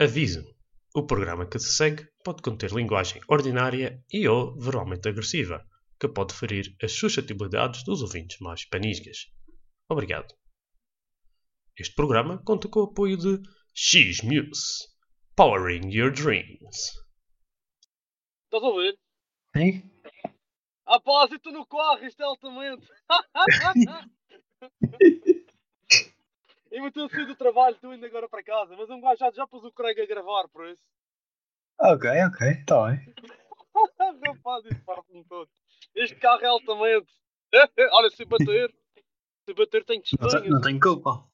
Aviso: o programa que se segue pode conter linguagem ordinária e ou verbalmente agressiva, que pode ferir as suscetibilidades dos ouvintes mais panisgas. Obrigado. Este programa conta com o apoio de X-Muse, Powering Your Dreams. Estás a ouvir? Sim? Rapaz, e tu no corre, isto é altamente. e meteu sair do trabalho, tu indo agora para casa. Mas um gajo já, já pôs o Craig a gravar, por isso. Ok, ok, tá bem. Rapaz, isso parte-me todo. Este carro é altamente. Olha, se bater, se bater tem Não, te- testemunhas. não tenho culpa.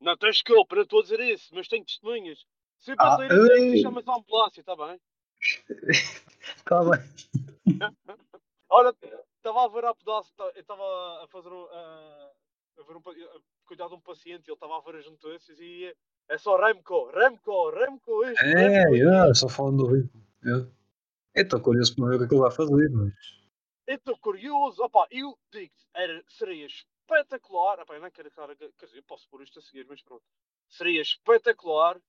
Não tens culpa, não estou a dizer isso, mas tenho testemunhas. Se Ah, bater, ah, chama-se a ambulância, está bem? Tá bem. Olha, estava a ver a pedaço, eu estava a fazer um, a, ver um, a cuidar de um paciente, ele estava a ver as notícias e é, é só Remco, Remco, Remco, isto, É, Remco, yeah, só falando do ritmo. Eu estou curioso para ver o que ele vai fazer, mas. Eu estou curioso, opá, eu digo-te, era, seria espetacular, opá, eu não quero, cara, quer dizer, eu posso pôr isto a seguir, mas pronto, seria espetacular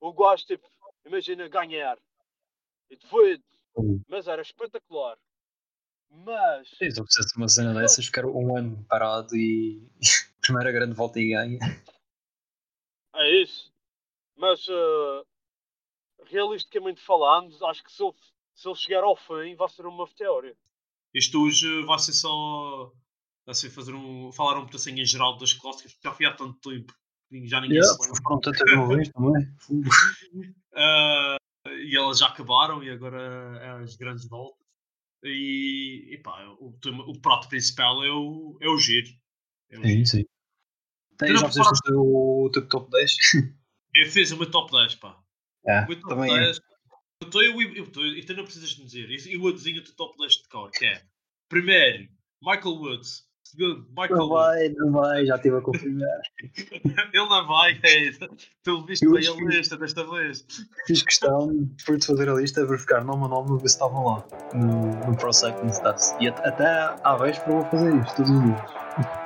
o gajo, tipo, imagina, ganhar, e depois, mas era espetacular, mas, se eu fizesse uma cena dessas, ficar um ano parado e. Primeira grande volta e ganha. É isso. Mas uh, realisticamente falando, acho que se ele, se ele chegar ao fim vai ser uma meteória. Isto hoje vai ser só assim, fazer um, falar um pedacinho em geral das clássicas, porque já fui há tanto tempo já ninguém Yeah, se lembra. foram tantas de vez também. Ah, e elas já acabaram e agora é as grandes voltas. E, e pá, o, tema- o prato principal é o, é o giro. É o Sim, giro. sim. Já fizeste o teu top 10? Eu fiz o meu top 10, pá. É, O meu top também é. 10. Eu estou, eu, eu, estou- e tu não precisas de me dizer. Eu, eu adivinho o teu top 10 de cor, que é primeiro, Michael Woods. Segundo, Michael Não vai, não vai, já estive a confirmar. Ele não vai, é isso. Tu viste bem a lista desta vez. Fiz questão, depois de fazer a lista, verificar nome a nome ver se estavam lá no, no Pro Cycling Stats. E at- até à véspera vou fazer isto todos os dias.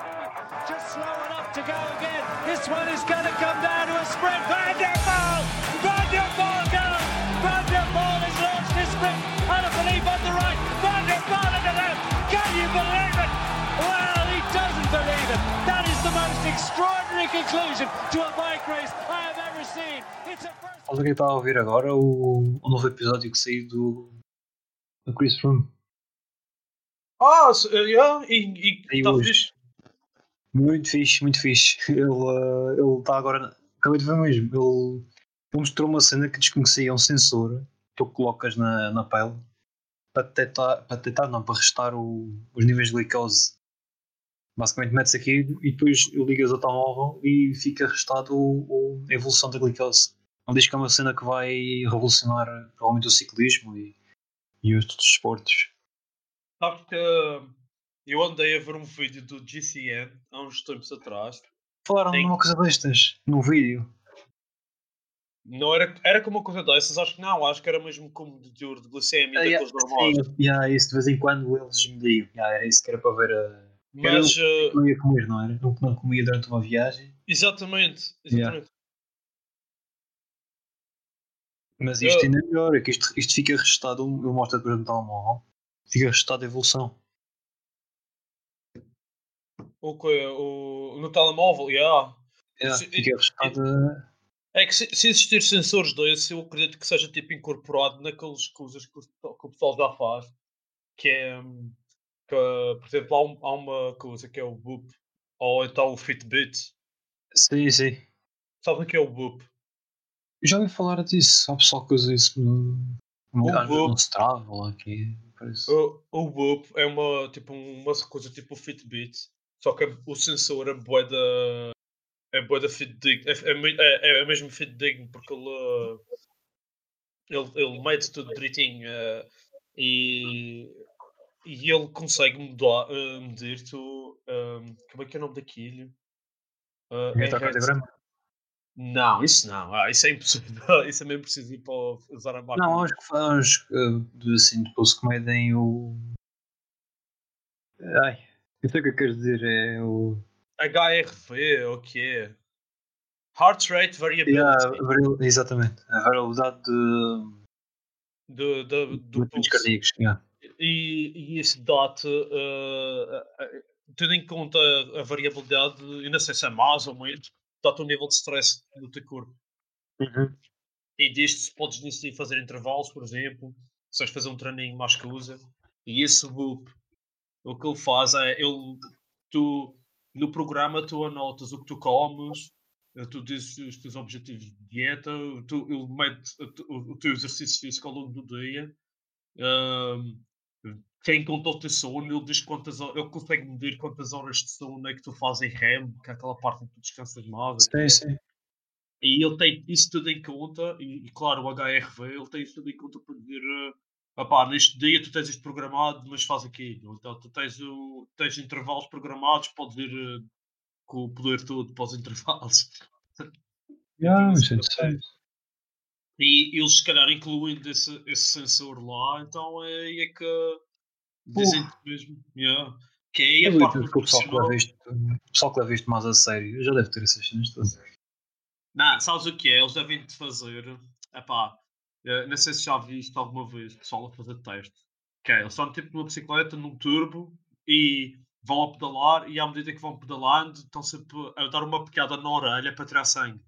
Que estava a ouvir agora? O, o novo episódio que saiu do, do Chris Froome. Ah, eh, yeah, e E está hoje? fixe. Muito fixe, muito fixe. Ele eh, ele está agora. Acabei de ver mesmo. Ele, ele mostrou uma cena que desconhecia um sensor que tu colocas na, na pele para detectar, para detectar, não, para restar o- os níveis de glicose. Basicamente metes aquilo e depois ligas o telemóvel e fica restado a evolução da glicose. Ele diz que é uma cena que vai revolucionar provavelmente o ciclismo e, e outros desportos. Sabes que eh, eu andei a ver um vídeo do GCN há uns tempos atrás. Falaram Sim. numa coisa destas, num vídeo. Não era, era como uma coisa dessas, acho que não, acho que era mesmo como de teor de glicemia Ah, daqueles normais. Yeah, isso de vez em quando eles me digam. Yeah, era isso que era para ver a. Mas, eh, Não ia comer, não era? Não, não comia durante uma viagem. exatamente, exatamente. Mas isto Eu- ainda é melhor, é que isto, isto fica registado, eu mostro depois no telemóvel, fica registado a evolução. O que? O, no telemóvel, yeah. Yeah, fica registado. É que se, se existir sensores desses, eu acredito que seja tipo incorporado naqueles coisas que, o- que o pessoal já faz. Que é. hum, Que, por exemplo, há, um- há uma coisa que é o Boop. Ou então o Fitbit. Sim, sim. Sabe o que é o Boop? Eu já ouvi falar disso, há pessoal que usa isso no. no, Boop. no Strava ou aqui. Parece. O, o Boop é uma, tipo, uma coisa tipo o Fitbit. Só que o sensor é bué da. É bué da fidedigno. É, é, é, é mesmo fidedigno porque ele. Ele, ele mede tudo direitinho. uh, e. E ele consegue mudar, uh, medir tu. um, como é que é o nome daquilo? Uh, Eletrocardiograma? Não, isso não. Ah, isso é impossível. Isso é mesmo preciso ir para usar a máquina. Não, acho que faz de, assim, depois que medem o. Ai, eu sei o que eu quero dizer, é o. HRV, o que é? Heart rate variability Yeah, exatamente. A variabilidade de, do, do, do pulso. cardíacos. Yeah. E, e isso dá-te, eh, eh, tendo em conta a variabilidade, eu não sei se é mais ou menos, dá-te um nível de stress no teu corpo. E disto podes decidir fazer intervalos, por exemplo, se vais fazer um treininho mais que usa. E esse loop, o que ele faz é, ele, tu, no programa tu anotas o que tu comes, eh, tu dizes os teus objetivos de dieta, tu, ele mete o, teu- o teu exercício físico ao longo do dia, ahm, tem em conta o teu sono, ele diz quantas horas, ele consegue medir quantas horas de sono é que tu fazes em REM, que é aquela parte em que tu descansas mais. Sim, sim. E ele tem isso tudo em conta, e, e claro, o HRV, ele tem isso tudo em conta para dizer: uh, opá, neste dia tu tens isto programado, mas faz aquilo. Então tu tens, o, tens intervalos programados, podes ir uh, com o poder todo para os intervalos. Yeah, Isso isso é interessante. E eles, se calhar, incluindo esse, esse sensor lá, então é é que dizem mesmo yeah, que é a parte que o pessoal que leva isto, o isto mais a sério já deve ter essas cenas todas. Não, sabes o que é? Eles devem te fazer. Epá, eh, não sei se já viste alguma vez pessoal a fazer teste. Que é, eles estão tipo numa bicicleta, num turbo e vão a pedalar e à medida que vão pedalando estão sempre a dar uma picada na orelha para tirar sangue.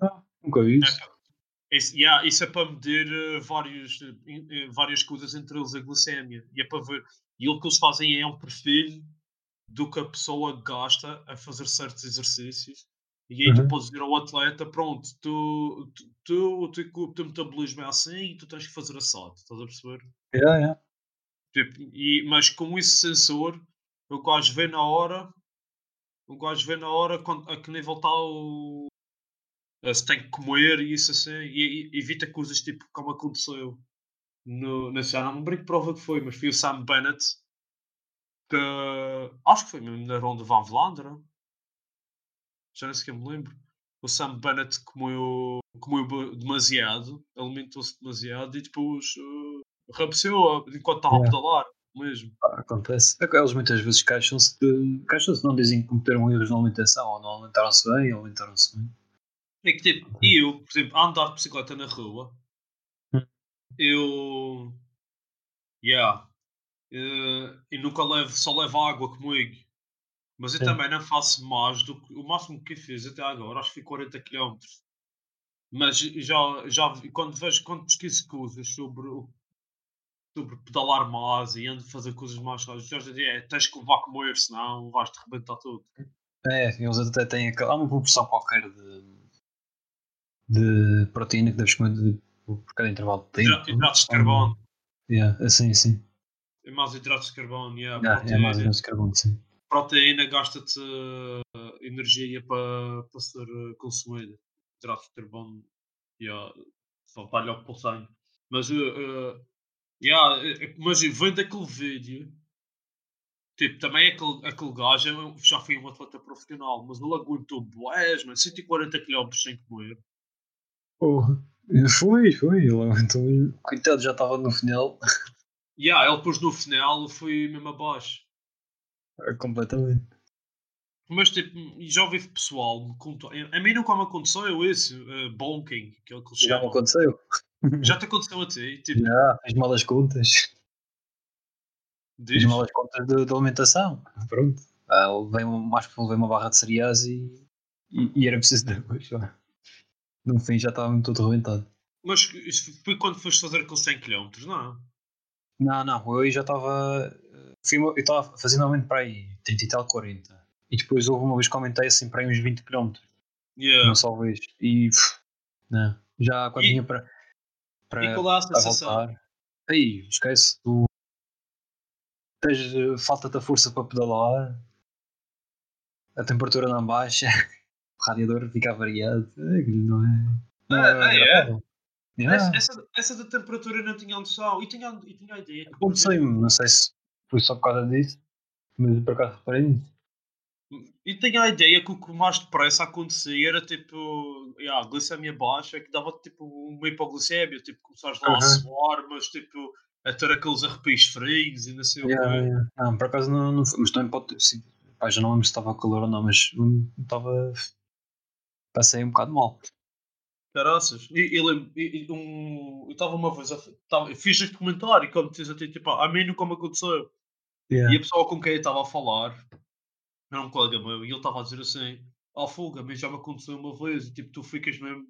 Ah, nunca vi isso. Isso, yeah, isso é para medir vários, eh, in- eh, várias coisas, entre eles a glicémia. E é para ver. E o que eles fazem é um perfil do que a pessoa gasta a fazer certos exercícios. E aí tu Uhum. podes dizer ao atleta: pronto, tu, tu, tu, o teu, o teu metabolismo é assim e tu tens que fazer assado. Estás a perceber? Yeah, yeah. Tipo, e, mas com esse sensor, o gajo vê na hora, o gajo vê na hora quando, a que nível está o. eh, Se tem que comer e isso assim, e, e evita coisas tipo como aconteceu no, na já não me lembro que prova que foi, mas foi o Sam Bennett que acho que foi mesmo na Ronda Van Vlaanderen. Já nem sequer me lembro. O Sam Bennett comeu, comeu demasiado, alimentou-se demasiado e depois uh, enquanto estava Yeah. a pedalar mesmo. Ah, Acontece. É Eles muitas vezes queixam-se de. Queixam-se, não dizem que cometeram erros na alimentação, ou não alimentaram-se bem, ou alimentaram-se bem. É que tipo, eu, por exemplo, a andar de bicicleta na rua, Hum. eu. Yeah. eh, e nunca levo, só levo água comigo. Mas eu Sim. também não faço mais do que. O máximo que fiz até agora, acho que foi 40 km. Mas já, já quando vejo, quando pesquiso coisas sobre, sobre pedalar mais e ando a fazer coisas mais rápidas, já dizia, é, tens que levar a comer, senão vais-te arrebentar tudo. É, eles até têm aquela. Há uma proporção qualquer de. De proteína que deves comer de, por cada intervalo de tempo. Hidra- Hidratos de carbono. Yeah, assim, sim. É mais hidratos de carbono, yeah, Yeah, é proteína. mais ou menos carbono, sim. proteína gasta-te eh, energia para, para ser eh, consumida. Hidratos de carbono, yeah, só logo para o sangue. Mas, eh, eh, yeah, eh, mas vem daquele vídeo, tipo, também aquele, aquele gajo é já foi um atleta profissional, mas ele aguentou boés, mano, 140 km sem comer. Porra. Foi, foi. Ele, então, coitado, já estava no final. Yeah, ele depois no final foi mesmo abaixo. Completamente. Mas tipo, já ouvi pessoal me contar. A mim nunca me aconteceu isso, uh, bonking, que é o que eles Já me aconteceu. Já te aconteceu a ti? Tipo, Já, fiz mal as contas. diz? Fiz mal as contas de, de alimentação. Pronto. Ah, levei uma, acho que levei uma barra de cereais e, e, e era preciso de dois. No fim já estava todo arrebentado. Mas foi quando foste fazer aqueles 100 km, não? Não, não, eu já estava. uma- Eu estava fazendo aumento para aí 30 e tal, 40. E depois houve uma vez que aumentei assim para aí uns 20 km. Yeah. Uma só vez. E. pff, não. Já quando E- vinha para. para E qual é a sensação? voltar. Aí, esquece. Tu. Tens, eh, falta-te a força para pedalar. A temperatura não baixa. O radiador fica variado. É, Não é. Não Ah, ah, é? agradável. Yeah. Essa, essa, essa da temperatura não tinha noção. E tinha, e tinha a ideia. que, Aconteceu-me, não sei se foi só por causa disso, mas por acaso reparei nisso. E tinha a ideia que o que mais depressa acontecia era tipo. Yeah, a glicemia baixa, que dava tipo uma hipoglicemia, tipo começares lá a Aham. suar, mas tipo a ter aqueles arrepios frios e não sei o Yeah, quê. yeah. Não, por acaso não, não foi, mas também pode ter sido. Pá, já não lembro se estava calor ou não, mas estava. Passei um bocado mal. Caraças. Um, eu estava uma vez, a, tava, eu fiz este comentário, como dizes a ti, tipo, a mim nunca me aconteceu. E a pessoa com quem eu estava a falar era um colega meu e ele estava a dizer assim: Ah, fuga, mas já me aconteceu uma vez. E tipo, tu ficas mesmo.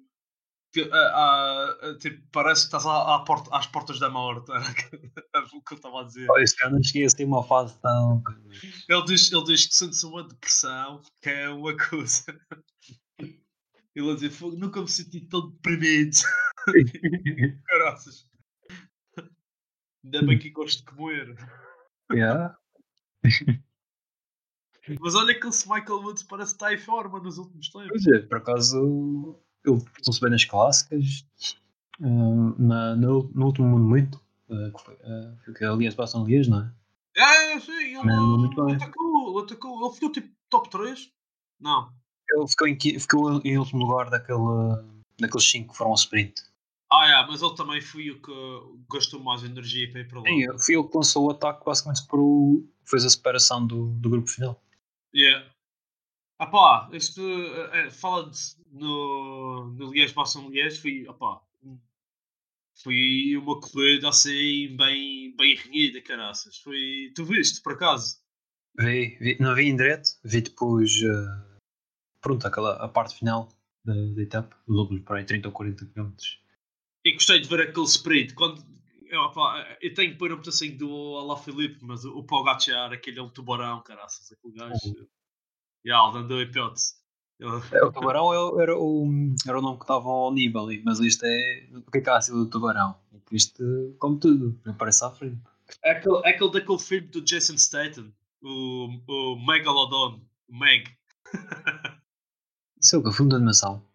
ah, ah, ah, tipo, parece que estás à, à porta, às portas da morte. Era o que eu estava a dizer. Oh, Esse cara não cheguei a ter uma fase tão. Ele diz, ele diz que sente-se uma depressão, que é uma coisa. Ele a dizer: "Fogo, nunca me senti tão deprimido. Caraças. Ainda bem que gosto de comer. yeah. Mas olha que esse Michael Woods parece que está em forma nos últimos tempos. Pois é, por acaso ele portou-se bem nas clássicas. hum, na, no, no último monumento, uh, que foi, uh, foi que aliás passam Lias, não é? É, sim, ele, Não, muito bem. atacou, ele atacou. Ele ficou tipo top 3? Não. Ele ficou em, ficou em último lugar daquele, daqueles 5 que foram ao sprint. Ah, é, mas ele também foi o que gastou mais energia para ir para lá. Sim, foi ele que lançou o ataque, basicamente para o, fez a separação do, do grupo final. Yeah. Ah pá, isto eh, eh, fala de, no, no Liège Basson Liège foi, ah pá, foi uma corrida assim bem, bem renhida, caraças. Foi, tu viste, por acaso? Vi, vi, não vi em direto, vi depois uh, pronto, aquela, a parte final da, da etapa, os outros para aí 30 ou 40 km. E gostei de ver aquele sprint. Quando, eu, opá, eu tenho que pôr um pedacinho do Alá Filipe, mas o, o Pogacar, aquele é um tubarão, caraças, aquele gajo. Já, ele andou hipótese. É, O tubarão é- era o, era o nome que estavam ao nível, ali, mas isto é o que é que há do tubarão? Isto, como tudo, aparece à frente. É aquele, é aquele daquele filme do Jason Statham, o, o Megalodon, o Meg. Isso é o que? Filme de animação.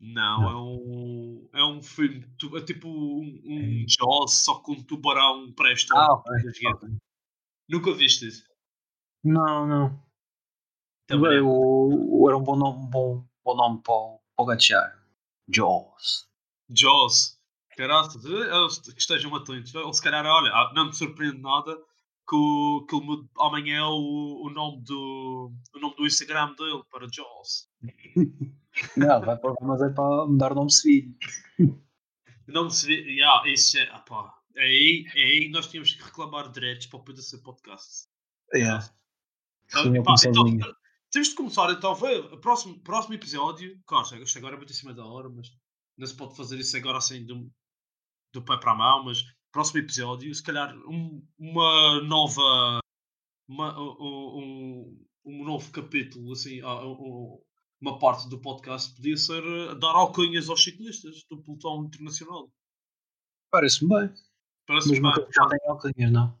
Não, Não. é um, é um filme, é tipo um, um Jaws, só com um tubarão pré-histórico. gigante. Nunca viste isso? Não, não. Também Bem, é. o, era um bom nome, bom, bom nome para o, para o Gatchar. Jaws. Jaws. Caraças, eles que estejam atentos. Ele se calhar, olha, ah, não me surpreende nada que, o, que ele mude amanhã o, o, nome do, o nome do Instagram dele para Jaws. Não, vai para, mas é para mudar o nome civil. Não se vê, yeah, isso é, apá, é aí, é aí nós tínhamos que reclamar direitos para o PDC Podcast. Yeah. Então, pá, então, temos de começar então a ver o próximo, próximo episódio. Claro, agora é muito em cima da hora, mas não se pode fazer isso agora assim do, do pé para a mão. Mas próximo episódio, se calhar um- uma nova. Uma, um, um, novo capítulo, assim, ah, um- uma parte do podcast podia ser eh, dar alcunhas aos ciclistas do pelotão internacional. Parece-me bem. Parece Mas bem. já tem alcunhas, não?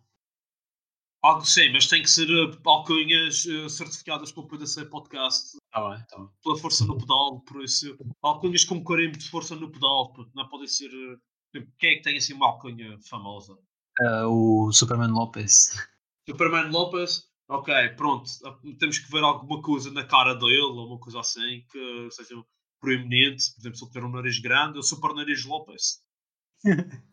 Algo sim, mas tem que ser eh, alcunhas eh, certificadas pelo PDC Podcast Está bem, está bem. pela força no pedal, por isso. Alcunhas com carimbo de força no pedal, não podem ser. Quem é que tem assim uma alcunha famosa? Ah, o Superman Lopes. Superman Lopez, ok, pronto. ah, Temos que ver alguma coisa na cara dele, ou uma coisa assim que seja proeminente. Por exemplo, se ele tiver um nariz grande, é o Super Nariz Lopez.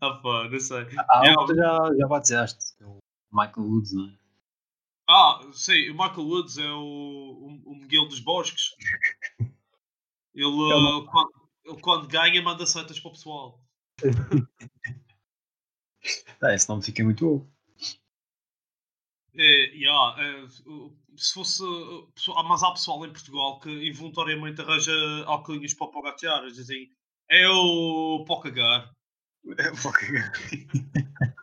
ah pá, não sei. Ah, Yeah. tu já, já batizaste. O Michael Woods, não é? Ah, sim, o Michael Woods é o, o, o Miguel dos Bosques. Ele, não- uh, quando, ele quando ganha manda setas para o pessoal. Ah, esse nome fica muito bom. É, yeah, é, se fosse. mas há pessoal em Portugal que involuntariamente arranja alcunhas para o Pogacar. Eles dizem é o para o cagar.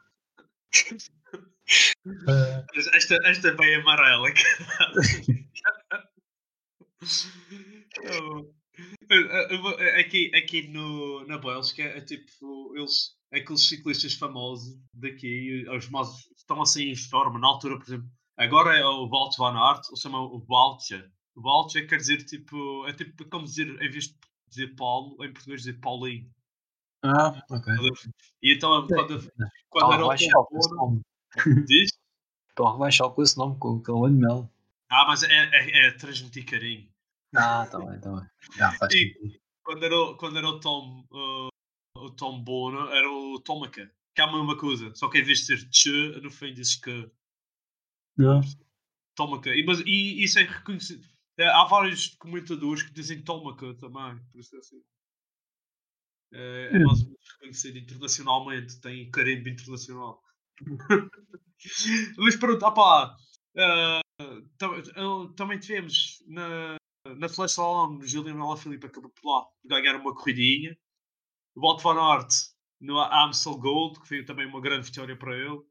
Esta, esta é bem amarela. Aqui, aqui no, na Bélgica é tipo eles, aqueles ciclistas famosos daqui, os mais estão assim em forma, na altura, por exemplo, agora é o Walt van Aert, eles chamam o Waltje. O Waltje quer dizer tipo, é tipo como dizer, em vez de dizer Paulo, em português dizer Paulinho. Ah, ok. E então quando, quando era o com nome. diz? Estão a rebaixar com esse nome, com aquele animal. Ah, mas é, é, é transmitir carinho. Ah, está bem, está bem. Já faz E- sentido. quando era, o- quando era o Tom, uh, o Tom Bono, era o Tomaca, que é a mesma coisa, só que em vez de ser tche, no fim dizes que. Tomaca. E, mas, e isso é reconhecido. É, há vários comentadores que dizem Tomaca também, por isso é assim. É, é Hum. mais ou menos reconhecido internacionalmente, tem carimbo internacional. Mas pronto, opá, tam- ah, também tivemos na, na Flash Salon, o Julian Alaphilippe acabou por lá ganhar uma corridinha. O Walt Van Aert no Amstel Gold, que foi também uma grande vitória para ele.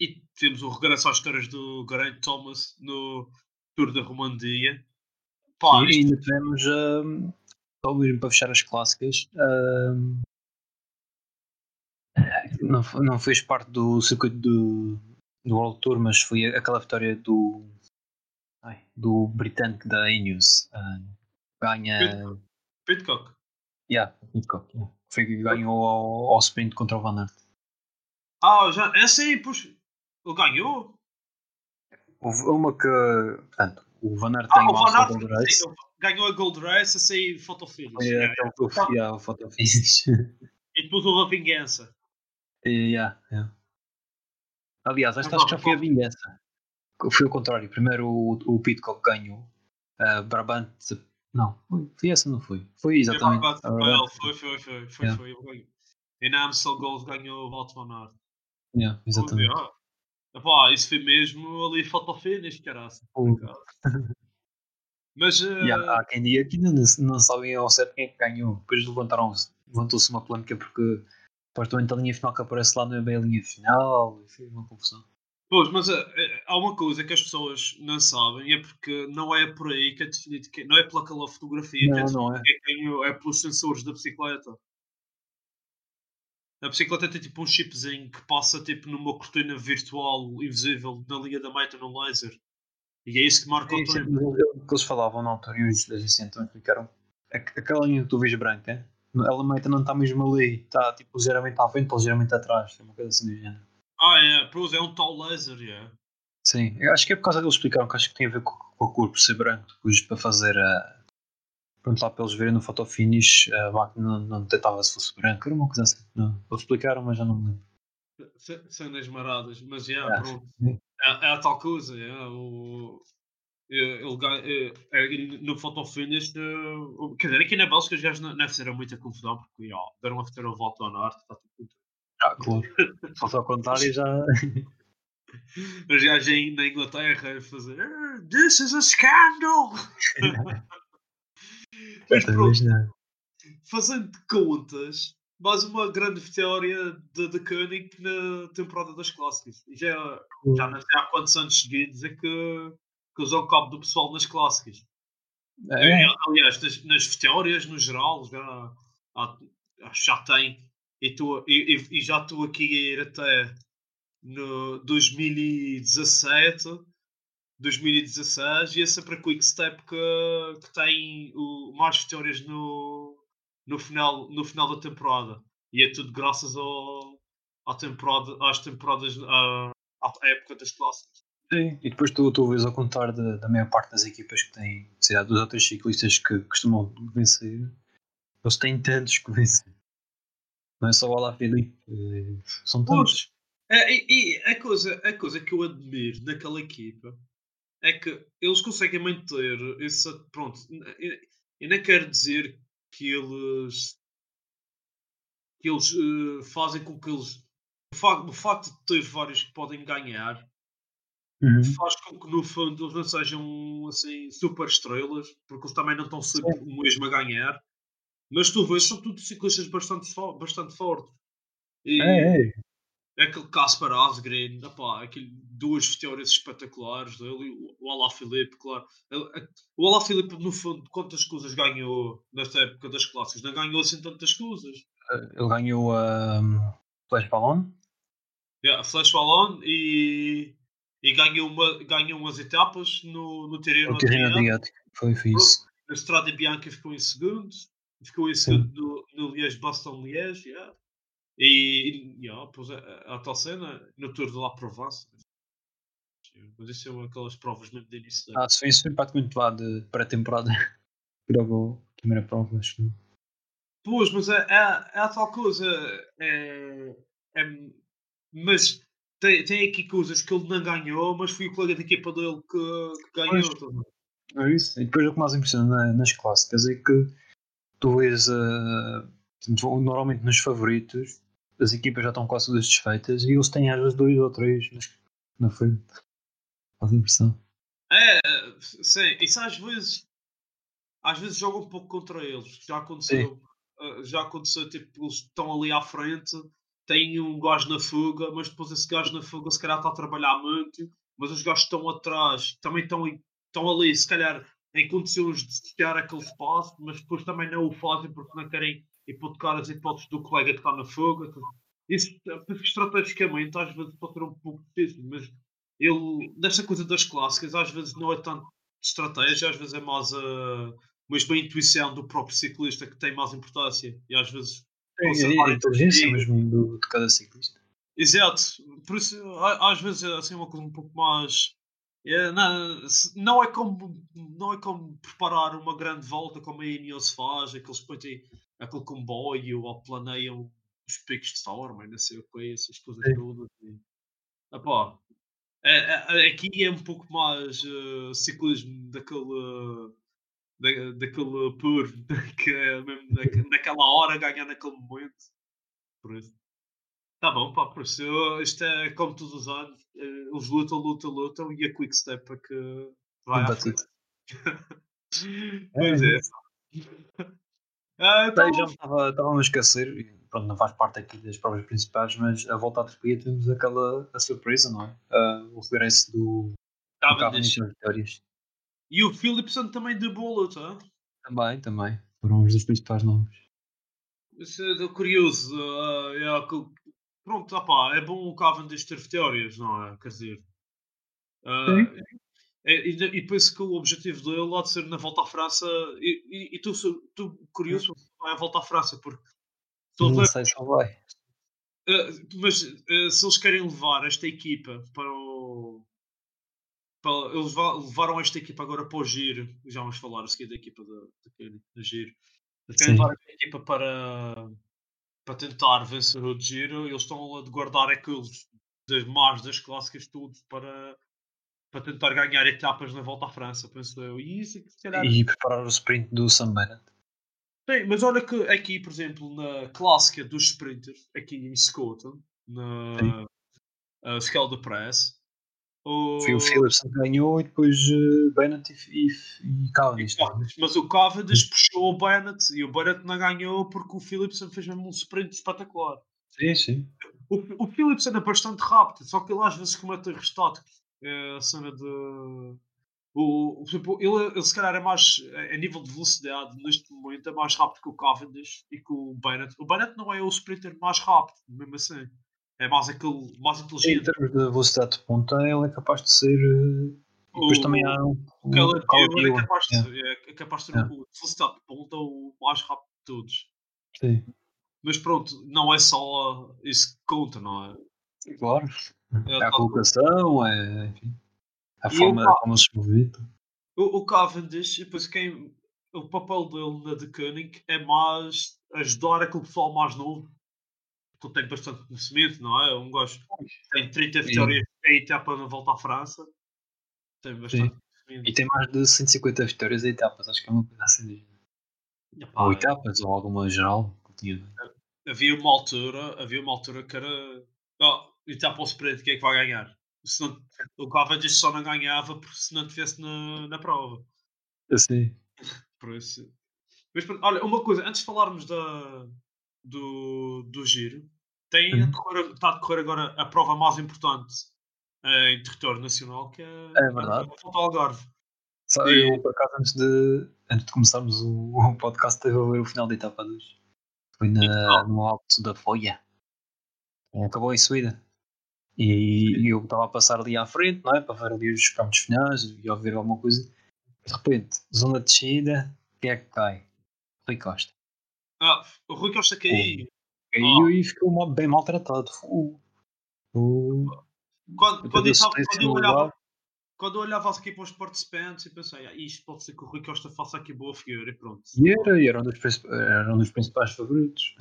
E tivemos o regresso às histórias do Geraint Thomas no Tour da Romandia. Pá, e isto- ainda tivemos, hum, só mesmo para fechar as clássicas, hum, não, não fez parte do circuito do, do World Tour, mas foi aquela vitória do, do britânico da Ineos. hum, ganha. Pitcock. Yeah, Pitcock, yeah. Foi que ganhou ao, ao sprint contra o Van Aert. Ah, já, é assim, pois. Ele ganhou. Houve uma que. Portanto, o Van Aert Ah, o Van Aert Gold Race. sim, ganhou a Gold Race, assim, foto finish. Foi Yeah, aquele que eu fui ao foto finish. E depois houve a vingança. Yeah, yeah. Aliás, esta acho que já foi a vingança. Foi o contrário. Primeiro o, o Pitcock ganhou. Brabant. Não, foi, essa, não foi? Foi exatamente. Foi, a foi, foi, foi, foi, foi, Yeah. foi. E na Amstel Gold ganhou o Van Aert. Yeah, exatamente. Ah, Epá, isso foi mesmo ali foto finish, caraca. O- Mas, eh, E há, quem diga que ainda não, não sabem ao certo quem é que ganhou. Depois levantaram-se, levantou-se uma polêmica porque supostamente a linha final que aparece lá não é bem a linha final. e Foi uma confusão. Pois, mas eh, eh, há uma coisa que as pessoas não sabem, é porque não é por aí que é definido, que, não é pelaquela fotografia que é Não, não é. quem é pelos sensores da bicicleta. A bicicleta tem tipo um chipzinho que passa tipo numa cortina virtual invisível na linha da meta no laser. E é isso que marca o Sim, sim, tempo. o que eles falavam na altura e os da GC então explicaram. É que aquela linha que tu vês branca, ela meita não está mesmo ali. Está tipo ligeiramente à frente ou ligeiramente atrás. É uma coisa assim do género. Ah, é, pois é um tal laser, é. Sim, eu acho que é por causa deles explicaram que acho que tem a ver com, com a cor por ser branco, depois para fazer a. Pronto, lá para eles verem no photo finish, a máquina não, não detectava se fosse branco, era uma coisa assim. Não, eles explicaram, mas já não me lembro. Ce- Cenas maradas, mas é, Ah, pronto. É, é a tal coisa, é. O, é, ele é, é, no photo finish, é, o- quer dizer, aqui na Bélgica os gajos não, não fizeram muita confusão, porque ó, deram a volta ao norte, está tudo. Claro. Se fosse ao contrário, já. Os gajos em- na Inglaterra a fazer "Ah, This is a scandal! Mas pronto, fazendo contas, mais uma grande vitória de, de Koenig na temporada das clássicas. E já, já não sei há quantos anos seguidos é que, que dão cabo do pessoal nas clássicas. É, Aliás, nas, nas vitórias no geral já, há- já tem. E, tô- e- e- já estou aqui a ir até no 2017, 2016 e é sempre a Quick Step que, que tem o, mais vitórias no, no, final, no final da temporada. E é tudo graças ao, à temporada, às temporadas, à, à época das clássicas. Sim, e depois tu, tu vês ao contar da, da maior parte das equipas que têm, sei lá, dos outros ciclistas que costumam vencer, eles têm tantos que vencem. Não é só o Alaphilippe, eh, são tantos. Pois, é, e, e a, coisa, a coisa que eu admiro naquela equipa é que eles conseguem manter esse. Pronto, eu, não quero dizer que eles. que eles eh, fazem com que eles. O facto, o facto de ter vários que podem ganhar Uhum. faz com que no fundo eles não sejam assim super estrelas, porque eles também não estão sempre o mesmo a ganhar. Mas tu vês, são tudo ciclistas bastante, fo- bastante fortes. E, É, é. aquele Caspar Asgren, opá, aquele, duas vitórias espetaculares dele, o, o Alaphilippe, claro. O Alaphilippe, no fundo, quantas coisas ganhou nesta época das clássicas? Não ganhou assim tantas coisas. Ele ganhou a Flash Ballon, Yeah, Flash Wallon e, e ganhou, uma, ganhou umas etapas no, no Tirreno o Tirreno Adriático. Adriático, foi fixe. Na Strada Bianca ficou em segundo. Ficou segundo no, no Liège-Bastogne-Liège. Yeah. E, e yeah, pois, a, a, a tal cena no Tour de La Provence. Mas isso é aquelas provas mesmo de início da Ah, se foi isso, foi praticamente lá de pré-temporada. Logo a primeira prova, acho que. Pois, mas é, é, é a tal coisa. É, é- mas tem, tem aqui coisas que ele não ganhou, mas foi o colega da equipa dele que, que ganhou. Pois. É isso. E depois o que mais impressiona na- nas clássicas é que tu vês normalmente nos favoritos as equipas já estão quase todas desfeitas e eles têm às vezes dois ou três na frente. Faz impressão. É, sim, isso às vezes às vezes joga um pouco contra eles. Já aconteceu, eh, já aconteceu, tipo, eles estão ali à frente, têm um gajo na fuga, mas depois esse gajo na fuga se calhar está a trabalhar muito, mas os gajos estão atrás também estão, estão ali, se calhar, em condições de fechar aquele espaço, mas depois também não o fazem porque não querem hipotecar as hipóteses do colega que está na fuga. Isso, que estrategicamente, às vezes pode ser um pouco difícil, mas ele, nesta coisa das clássicas, às vezes não é tanto de estratégia, às vezes é mais a, mesmo a intuição do próprio ciclista que tem mais importância. E às vezes. É, é a inteligência mesmo do- de cada ciclista. Exato. Por isso, às vezes é assim uma coisa um pouco mais. É, não, não é como não é como preparar uma grande volta como a Ineos faz, aqueles que põem aquele comboio ou planeiam os picos de forma e não sei o que, essas coisas Sim. todas. E, epá, é, é- aqui é um pouco mais eh, ciclismo daquele da, daquele puro que é mesmo naque- naquela hora ganhar naquele momento. Por isso. Tá bom, pá, eu- isto é como todos os anos, eh, eles lutam, lutam, lutam e a Quick Step é que vai frente. Pois é. Ah, então, já me estava estava a esquecer, pronto, não faz parte aqui das provas principais, mas a volta à Turquia temos aquela a surpresa, não é? Ah, o regresso do, vitórias. E o Philipson também de boa luta. Também, também. Foram os dos principais nomes. Isso é curioso. ah, é Pronto, opá, é bom o Cavendish ter vitórias, não é? Quer dizer. ah, é- e, e penso que o objetivo dele há de ser na volta à França. E, e, e tu, tu curioso vai à volta à França, porque Não sei se vai. Uh, mas uh, se eles querem levar esta equipa para o. para- eles va- levaram esta equipa agora para o giro. Já vamos falar a seguir da equipa da, da, Kenny, da giro. Eles querem levar esta equipa para, para tentar vencer o giro. Eles estão a guardar aqueles das más das clássicas tudo para, para tentar ganhar etapas na volta à França, penso eu. E isso é calhar. E preparar o sprint do Sam Bennett. Sim, mas olha que aqui, por exemplo, na clássica dos sprinters, aqui em Scotland, na uh, Scale de Press, o... Foi o Philipson que ganhou e depois eh, Bennett e, e, e Cavendish. é? mas o Cavendish puxou o Bennett e o Bennett não ganhou porque o Philipson fez mesmo um sprint espetacular. Sim, sim. O, o Philipson é bastante rápido, só que ele às vezes comete erros táticos. É a cena de. O, o- tipo, ele, ele se calhar é mais. A nível de velocidade, neste momento, é mais rápido que o Cavendish e que o Bennett. O Bennett não é o sprinter mais rápido, mesmo assim. É mais aquele. mais Em inteligente. termos de velocidade de ponta, ele é capaz de ser. eh, e depois O- também há um. O Caleb é capaz de, yeah, é, é capaz de ter Yeah. o de velocidade de ponta o mais rápido de todos. Sim. Mas pronto, não é só isso que conta, não é? Claro. É É a colocação, é. Enfim, a forma o- como se move. O, o Cavendish, depois quem. O papel dele na The Koenig é mais ajudar aquele pessoal mais novo. Tem bastante conhecimento, não é? Um gajo que tem 30 Sim. vitórias em etapa na volta à França. Tem bastante conhecimento. E tem mais de 150 vitórias em etapas, acho que é uma coisa assim. E, pá, Ou etapas, ou alguma geral. que tinha. havia uma altura, havia uma altura que era. Oh, etapa ao sprint, quem é que vai ganhar? Se não, o Cavendish só não ganhava porque se não tivesse na, na prova. Assim. Por isso. Mas olha, uma coisa, antes de falarmos da, do, do giro, tem a Uhum. decorrer- está a decorrer agora a prova mais importante eh, em território nacional, que é, É verdade. a ao Algarve. Sabe, E- eu por acaso antes de, antes de começarmos o, o podcast esteve a ver o final da etapa 2. Foi na, no alto da Folha. Acabou em subida. E, e eu estava a passar ali à frente, não é? Para ver ali os campos finais e ouvir alguma coisa. De repente, zona de descida, quem é que cai? Rui Costa. Ah, o Rui Costa caiu. Caiu e ficou bem maltratado. O, o, Quando, quando, quando eu olhava, quando eu olhava aqui para os participantes, eu pensei, ah, isto pode ser que o Rui Costa faça aqui boa figura e pronto. E era, e era um dos, era um dos principais favoritos.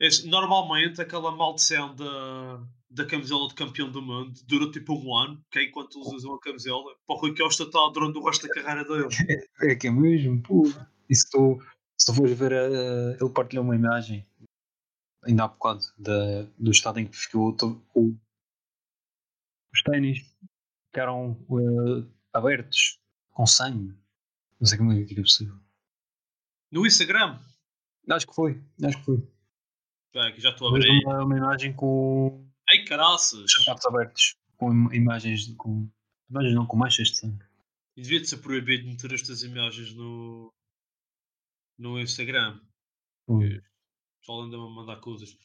Esse- normalmente aquela maldição da, da camisola de campeão do mundo dura tipo um ano, que é enquanto eles usam a camisola. Para o Rui Costa está durante o resto da carreira dele. É que é mesmo, pô. E se tu, se tu fores ver, eh, ele partilhou uma imagem, ainda há bocado, da, do estado em que ficou o- os ténis eram eh, abertos, com sangue. Não sei como é que é possível. No Instagram, Acho que foi, acho que foi. Que já estou a abrir. uma, uma imagem com Ai caraças! os sapatos abertos, com im- imagens, com imagens não, com manchas de sangue. E devia de ser proibido meter estas imagens no, no Instagram. Foi. Só anda-me a mandar coisas.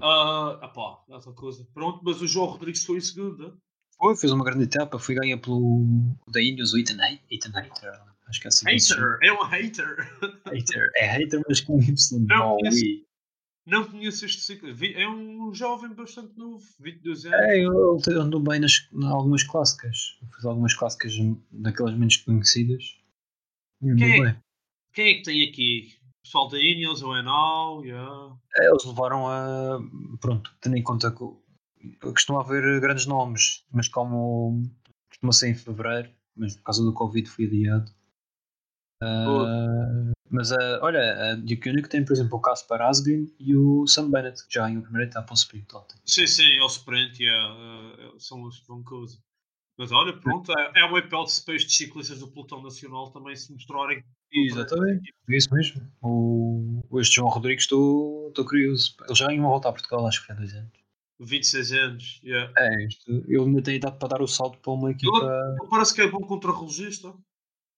Ah, ah pá, outra coisa. Pronto, mas o João Rodrigues ficou em segunda. Foi, fez uma grande etapa, foi ganha pelo da Ineos, o Ethan, Ha- Ethan Hater, acho que é assim. Hater! É um hater! Hater, é hater, mas com Y, Não, não, conheço. I. Não conheço este ciclo. É um jovem bastante novo, 22 anos. É, ele andou bem nas, em algumas clássicas, fez algumas clássicas daquelas menos conhecidas. Quem é? bem. Quem é que tem aqui? Pessoal da Ineos, o Enal, yeah. É, Eles levaram a. Pronto, tendo em conta que o- costuma haver grandes nomes, mas como costuma ser em fevereiro, mas por causa do Covid foi adiado. Ah, mas ah, olha, a Duke Unique tem, por exemplo, o Caspar Asgreen e o Sam Bennett, que já ganhou a primeira etapa ao sprint ontem. Sim, sim, é o sprint, yeah. eh, são os vão coisa. Mas olha, pronto, é, é uma hipótese para estes ciclistas do pelotão nacional também se mostrarem. Exatamente, é isso mesmo. O, este João Rodrigues, estou estou curioso. Ele já uma volta a Portugal, acho que foi há dois anos. 26 anos, yeah. É, isto, ele ainda tem idade para dar o salto para uma equipa. Ele parece que é bom contra-relogista.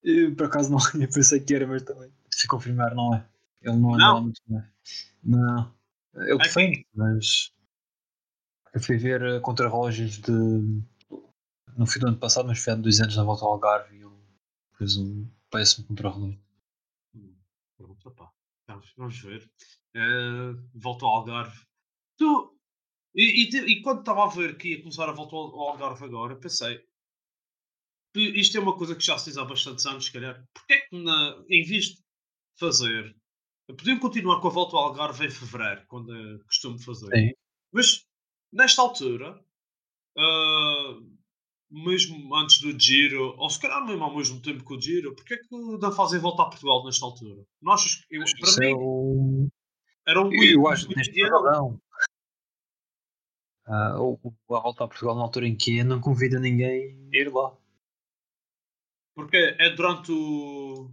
Eu, por acaso não, eu pensei que era, mas também. Fui confirmar, não é. Ele não anda Não? lá muito bem. Não. Ele É defende, mas. Eu fui ver eh, contra-relógios de. No fim do ano passado, mas foi há dois anos na volta ao Algarve e ele fez um péssimo contra-relógio. Hum, Pronto, opá. Vamos, vamos ver. Eh, volta ao Algarve. Tu, e, e, e quando estava a ver que ia começar a volta ao, Algarve agora, pensei. Isto é uma coisa que já se diz há bastantes anos, se calhar. Porquê é que na, em vez de fazer. Podiam continuar com a volta ao Algarve em fevereiro, quando é costume fazer. Sim. Mas nesta altura, ah, mesmo antes do Giro, ou se calhar mesmo ao mesmo tempo que o Giro, porque é que não fazem volta a Portugal nesta altura? Não achas que, eu, para Isso é mim, o- era um Eu win- acho que neste ideal. não. Ah, o, o- a volta a Portugal na altura em que é, não convida ninguém a ir lá. Porque é durante o.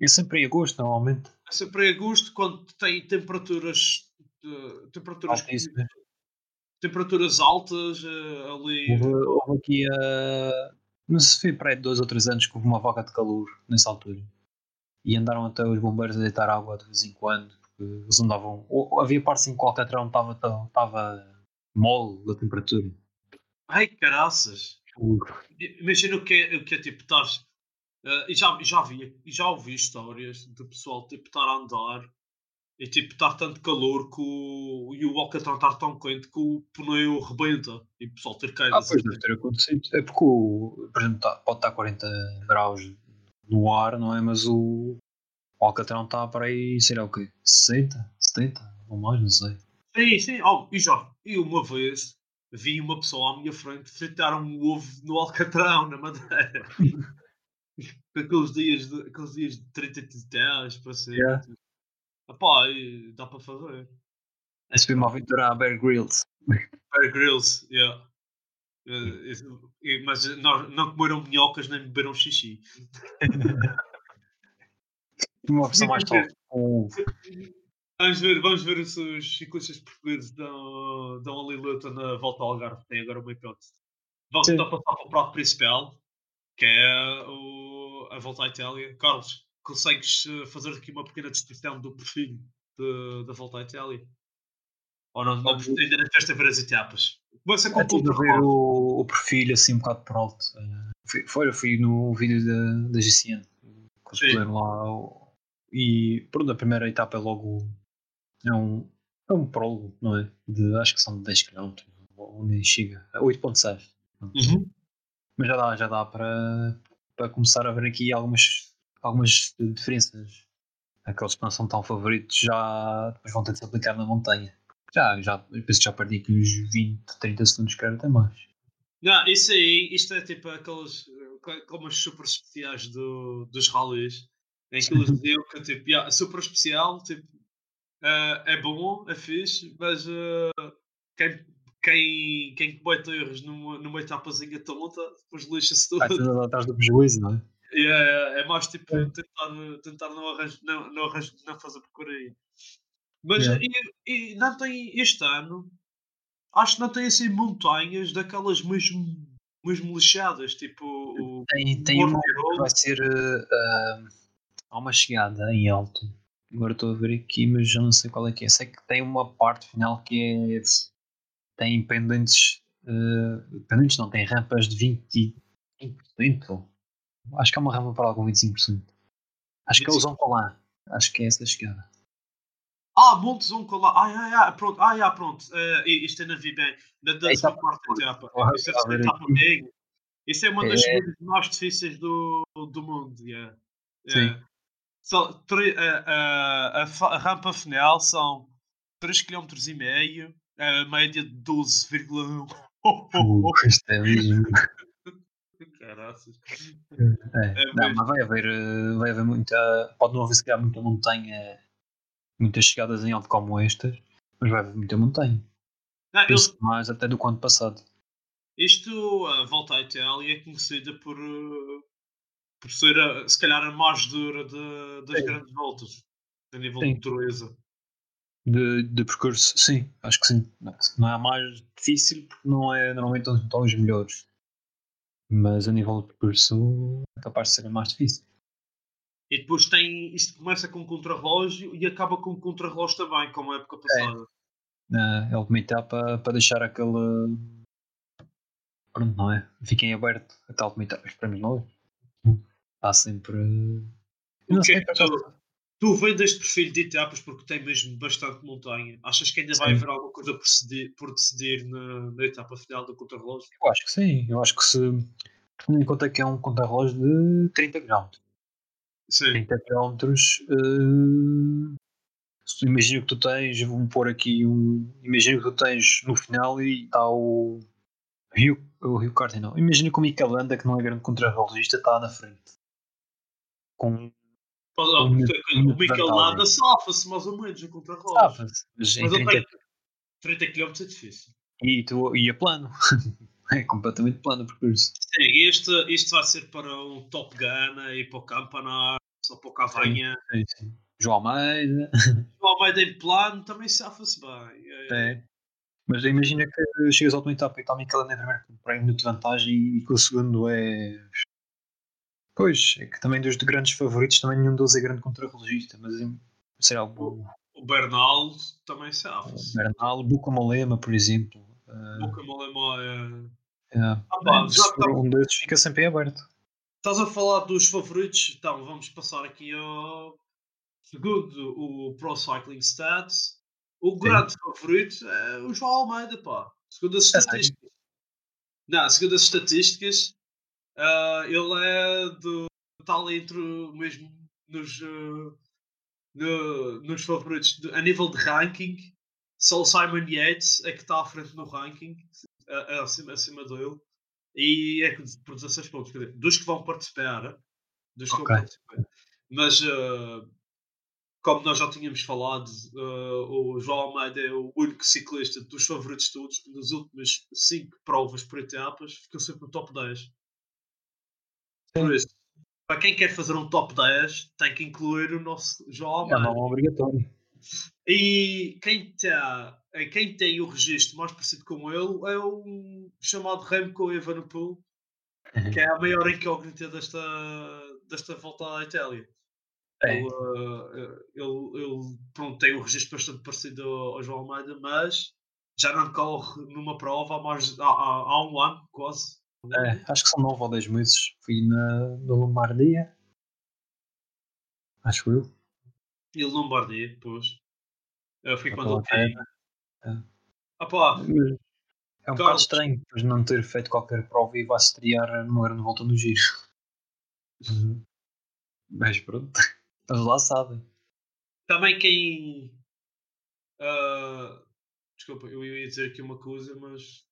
É sempre em agosto, normalmente. É sempre em agosto, quando tem temperaturas. eh, temperaturas, Altíssimas. Temperaturas altas eh, ali. Houve, houve aqui a. Não sei se foi para aí dois ou três anos que houve uma vaga de calor nessa altura. E andaram até os bombeiros a deitar água de vez em quando, porque eles andavam. ou- havia partes em que o Alcatrão estava estava mole da temperatura. Ai, caraças! Imagina o que é, o que é tipo estar. eh, e já, já vi, já ouvi histórias de pessoal tipo estar a andar e tipo estar tanto calor que o, e o Alcatrão estar tão quente que o pneu rebenta e o pessoal ter Ah, caídas. pois deve ter acontecido. É porque, o, por exemplo, tá- pode estar 40 graus no ar, não é? Mas o, o Alcatrão está para aí, sei lá o quê? 60, 70, ou mais, não sei. Sim, sim, oh, e já, e uma vez vi uma pessoa à minha frente fritar um ovo no Alcatrão, na madeira. Aqueles dias de, aqueles dias de 30 e 10 para ser. Yeah. Epá, dá para fazer. Esse foi uma aventura à Bear Grylls. Bear Grylls, yeah. Eh, mas não, não comeram minhocas nem beberam xixi. Uma versão mais ovo. Vamos ver, vamos ver se os ciclistas portugueses dão, dão ali luta na volta ao Algarve. Tem agora uma hipótese. Vamos então passar para o prato principal, que é o, a volta à Itália. Carlos, consegues eh, fazer aqui uma pequena descrição do perfil de- da volta à Itália? Ou não, não ainda não tiveste a ver as etapas? Começa com a ver o, o perfil assim um bocado por alto. Eh, Fui, foi, eu fui no vídeo da, da GCN. Puseram lá. E pronto, a primeira etapa é logo. É um, é um prólogo, não é? De, acho que são 10 km. Onde chega. A 8.6. Uhum. Mas já dá, já dá para, para começar a ver aqui algumas, algumas diferenças aqueles que não são tão favoritos já depois vão ter de se aplicar na montanha. Já, já, eu penso que já perdi aqui uns 20, 30 segundos, quero até mais. Não, isso aí, isto é tipo aqueles, aquelas super especiais do, dos rallies, em que eles diziam que tipo, yeah, super especial, tipo, uh, é bom, é fixe, mas uh, quem, quem, quem comete erros numa, numa etapazinha tonta, depois lixa-se tudo. Vai tudo atrás do prejuízo, não é? Yeah, é mais tipo tentar, tentar não, arranjar, não, não, arranjar, não fazer por aí. Mas Yeah. e, e não tem este ano, acho que não tem assim montanhas daquelas mesmo, mesmo lixadas, tipo o Tem, tem uma que vai ser. ah, há uma chegada em alto. Agora estou a ver aqui, mas já não sei qual é que é. Sei que tem uma parte final que é. Tem pendentes. eh, pendentes não, tem rampas de 25%. Acho que é uma rampa para algum 25%. Acho que eles vão para lá. Acho que é essa a chegada. Ah, Montes Oncolar. Ah, ah, ah, pronto. Ah, ah, pronto. Eh, isto é na VB. Na É, décima etapa quarta etapa. Isso é a ver etapa mega. Isso é uma das É. coisas mais difíceis do, do mundo. Yeah. Sim. Yeah. Só, tre- a, a, a, fa- a rampa final são 3,5 km, a média de 12,1. Uh, isto é mesmo. Caraças. É, É não, mas vai haver, eh, vai haver muita. Pode não haver se calhar muita montanha, muitas chegadas em alto como estas, mas vai haver muita montanha. Não, Penso mais até do que ano passado. isto, a volta à Itália, é conhecida por, eh, por ser, a- se calhar, a mais dura de- das Sim. grandes voltas, a nível Sim. de dureza. De, de percurso, sim, acho que sim. Não, não é a mais difícil porque não é normalmente onde estão os melhores. Mas a nível de percurso é capaz de ser mais difícil. E depois tem, isto começa com contrarrelógio e acaba com contrarrelógio também, como a época passada. Na é a última etapa para deixar aquele. Pronto, não é? Fiquem aberto até a última etapa. Esperamos nós. Há sempre. Eu não O que é sei, tu, tu vem deste perfil de etapas porque tem mesmo bastante montanha. Achas que ainda vai Sim. haver alguma coisa por decidir, por decidir na, na etapa final do contrarrelógio? Eu acho que sim. Eu acho que se. Tendo em conta que é um contra-relógio de 30 km. Sim. 30 km. se imagina que tu tens. Vou pôr aqui um. Imagina que tu tens no final e está o. Rio, o Rio não. Imagina que o Mikel Landa, que não é grande contra-relogista, está na frente. Com. O, o, Mikel. Landa safa-se mais ou menos a contrarrelógio. Sabe-se, mas em Mas ele 30 tem 30 km é difícil. e, tu, e a plano. é completamente plano o percurso. Sim, este, este vai ser para o Top Gun e para o Campanar, ou para o Cavanha. Sim, sim. João Almeida. O Almeida em plano também safa-se bem. É, É. Mas imagina que chegas à última etapa e está Mikel Landa em primeiro com um minuto de vantagem e que o segundo é. Pois, é que também dos de grandes favoritos também nenhum deles é grande contra-relogista, mas sei lá, o O Bernal também safa-se. Bernal, Buca Molema, por exemplo. eh, Boca Malema é. é. Ah, pá, Se já for tá- um desses fica sempre em aberto. Estás a falar dos favoritos, então vamos passar aqui ao segundo o Pro Cycling Stats. O grande favorito é o João Almeida, pá. Segundo as É estatísticas. Não, segundo as estatísticas, ah, ele é do. ali entre mesmo nos, ah, no- nos favoritos de- a nível de ranking. Só o Simon Yates é que está à frente no ranking, ah, acima, acima dele. E é que por 16 pontos, dizer, dos que vão participar, dos que vão participar. Mas ah, como nós já tínhamos falado, ah, o João Almeida é o único ciclista dos favoritos todos que nas últimas 5 provas por etapas ficou sempre no top 10. Por isso, para quem quer fazer um top 10, tem que incluir o nosso João É Almeida. não obrigatório. E quem, tá, eh, quem tem o registro mais parecido com ele é o chamado Remco Evenepoel, que é a maior incógnita desta, desta volta à Itália. É. Ele, eh, ele, ele, pronto, tem um registro bastante parecido ao, ao João Almeida, mas já não corre numa prova há, mais, há, há, há um ano, quase. É, acho que são 9 ou 10 meses. Fui na, na Lombardia. Acho eu. Ele não bardeia, depois. Eu fui quando. Ah pá, Mas É um bocado estranho depois não ter feito qualquer prova e vai-se estrear numa grande volta no giro. Uhum. Mas pronto, eles lá sabem. também quem. ah, desculpa, eu ia dizer aqui uma coisa, mas.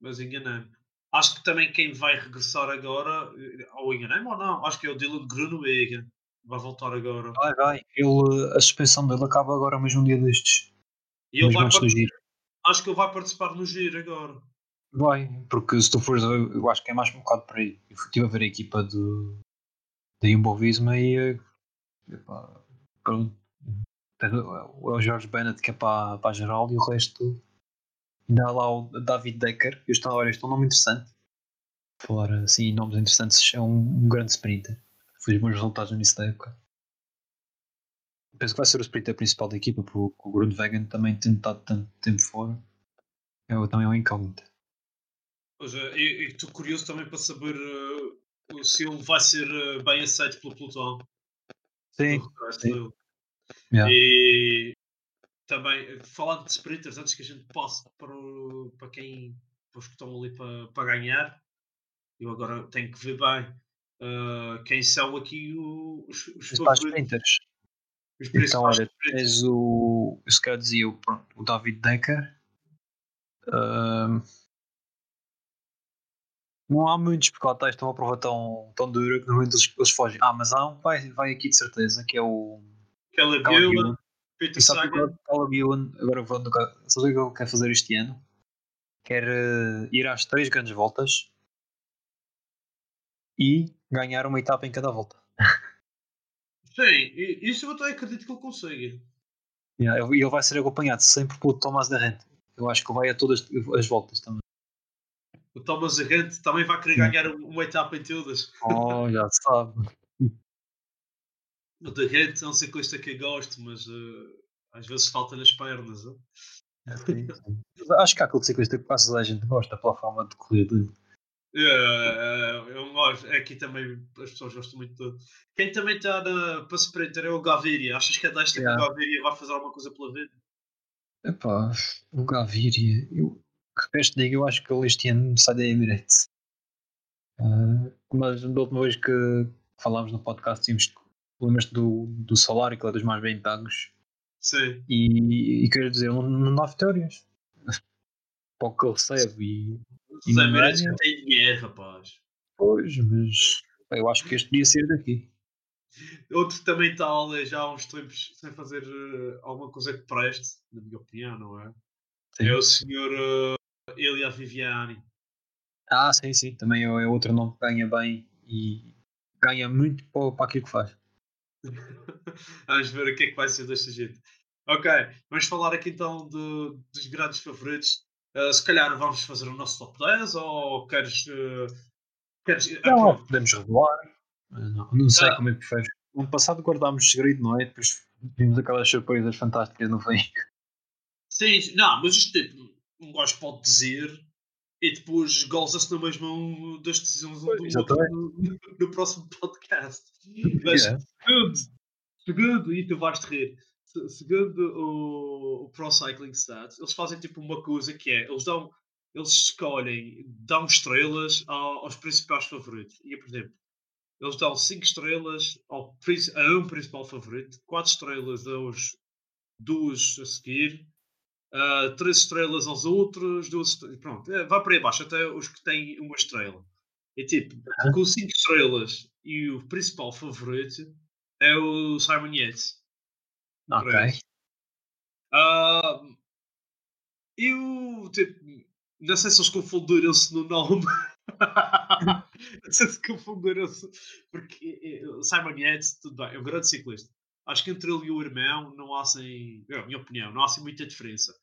Mas enganei-me. Acho que também quem vai regressar agora. Ou enganei-me ou não? Acho que é o Dylan Grunewagen. Vai voltar agora. Vai, vai. Ele, a suspensão dele acaba agora mesmo um dia destes. E ele vai. Acho que ele vai participar no giro agora. Vai, porque se tu fores, a ver, eu acho que é mais um bocado por aí. Eu estive a ver a equipa do, da Jumbo Visma e. eh, epá, pronto. O o Jorge Bennett que é para, para a geral e o resto. Há lá o David Decker. Eu estou, olha, este é um nome interessante. Falar assim, nomes interessantes, é um, um grande sprinter. Fez bons resultados no início da época. Penso que vai ser o sprinter principal da equipa, porque o Grundwagen também tem estado tanto tempo fora. É, também é um incógnito. Ou seja, e estou curioso também para saber eh, se ele vai ser eh, bem aceito pelo pelotão. Sim, sim. Yeah. E também, falando de sprinters, antes que a gente passe para, o- para quem para os que estão ali para, para ganhar, eu agora tenho que ver bem eh, quem são aqui os, os Os sprinters. os Então, olha, tens o. Se calhar dizia o, pronto, o David Decker. Ahm, não há muitos, porque lá estão a prova tão, tão dura que normalmente eles, eles fogem. Ah, mas há um que vai, vai aqui de certeza, que é o. Caleb Ewan. Peter E sabe que Sagan. Ewan, agora vou no ca- sabes o que ele quer fazer este ano? Quer eh, ir às três grandes voltas e ganhar uma etapa em cada volta. Sim, e- isso eu até acredito que ele consiga. Yeah, ele vai ser acompanhado sempre pelo Thomas da Rente. Eu acho que vai a todas as voltas também. O Thomas Arrente também vai querer ganhar uma etapa em todas. Oh, já sabe. O da Rente é um ciclista que eu gosto, mas eh, às vezes falta-lhe as pernas. Mas Acho que há aquele ciclista que quase a gente gosta pela forma de correr dele. É, é, eu gosto. Aqui também as pessoas gostam muito dele. Quem também está na- para sprinter é o Gaviria. Achas que é desta Yeah. que o Gaviria vai fazer alguma coisa pela vida? Epá, o Gaviria, eu que queres te diga, eu acho que ele este ano sai da Emirates. Ah, mas da última vez que falámos no podcast, tínhamos lembras do, do salário, que ele é dos mais bem pagos. Sim. E, e quero dizer, não dá vitórias. Para o que ele recebe. E, Emirates ganha. já têm dinheiro, rapaz. pois, mas eu acho que este podia sair daqui. Outro também está ali já há uns tempos sem fazer eh, alguma coisa que preste, na minha opinião, não é? Sim. É o senhor uh, Elia Viviani. Ah, sim, sim. Também é, é outro nome que ganha bem e ganha muito para, para aquilo que faz. Vamos ver o que é que vai ser desta gente. Ok, vamos falar aqui então de- dos grandes favoritos. Uh, se calhar vamos fazer o nosso top 10 ou queres. uh, queres Não, ok, podemos revelar. Mas Não, não sei Ah. como é que preferes. No passado guardámos segredo, não é? Depois vimos aquelas surpresas fantásticas no fim. Sim, sim, não, mas isto tipo, um gajo pode dizer e depois goza-se na mesma um das decisões um do outro no, no próximo podcast. Mas Yeah. segundo, segundo, e tu vais te rir, se- segundo o, o Pro Cycling Stats, eles fazem tipo uma coisa que é, eles dão, eles escolhem, dão estrelas ao- aos principais favoritos. E, por exemplo, eles dão 5 estrelas ao, a um principal favorito, 4 estrelas aos duas a seguir, uh, 3 estrelas aos outros, duas estre- pronto, é, vai para aí abaixo, até os que têm uma estrela. E tipo, com 5 estrelas e o principal favorito é o Simon Yates. Ok. Ah, eu, tipo, não sei se eles confundiram-se no nome. não sei se confundiram-se. Porque eh, o Simon Yates, tudo bem, é um grande ciclista. Acho que entre ele e o irmão não há assim, é a minha opinião, não há assim muita diferença.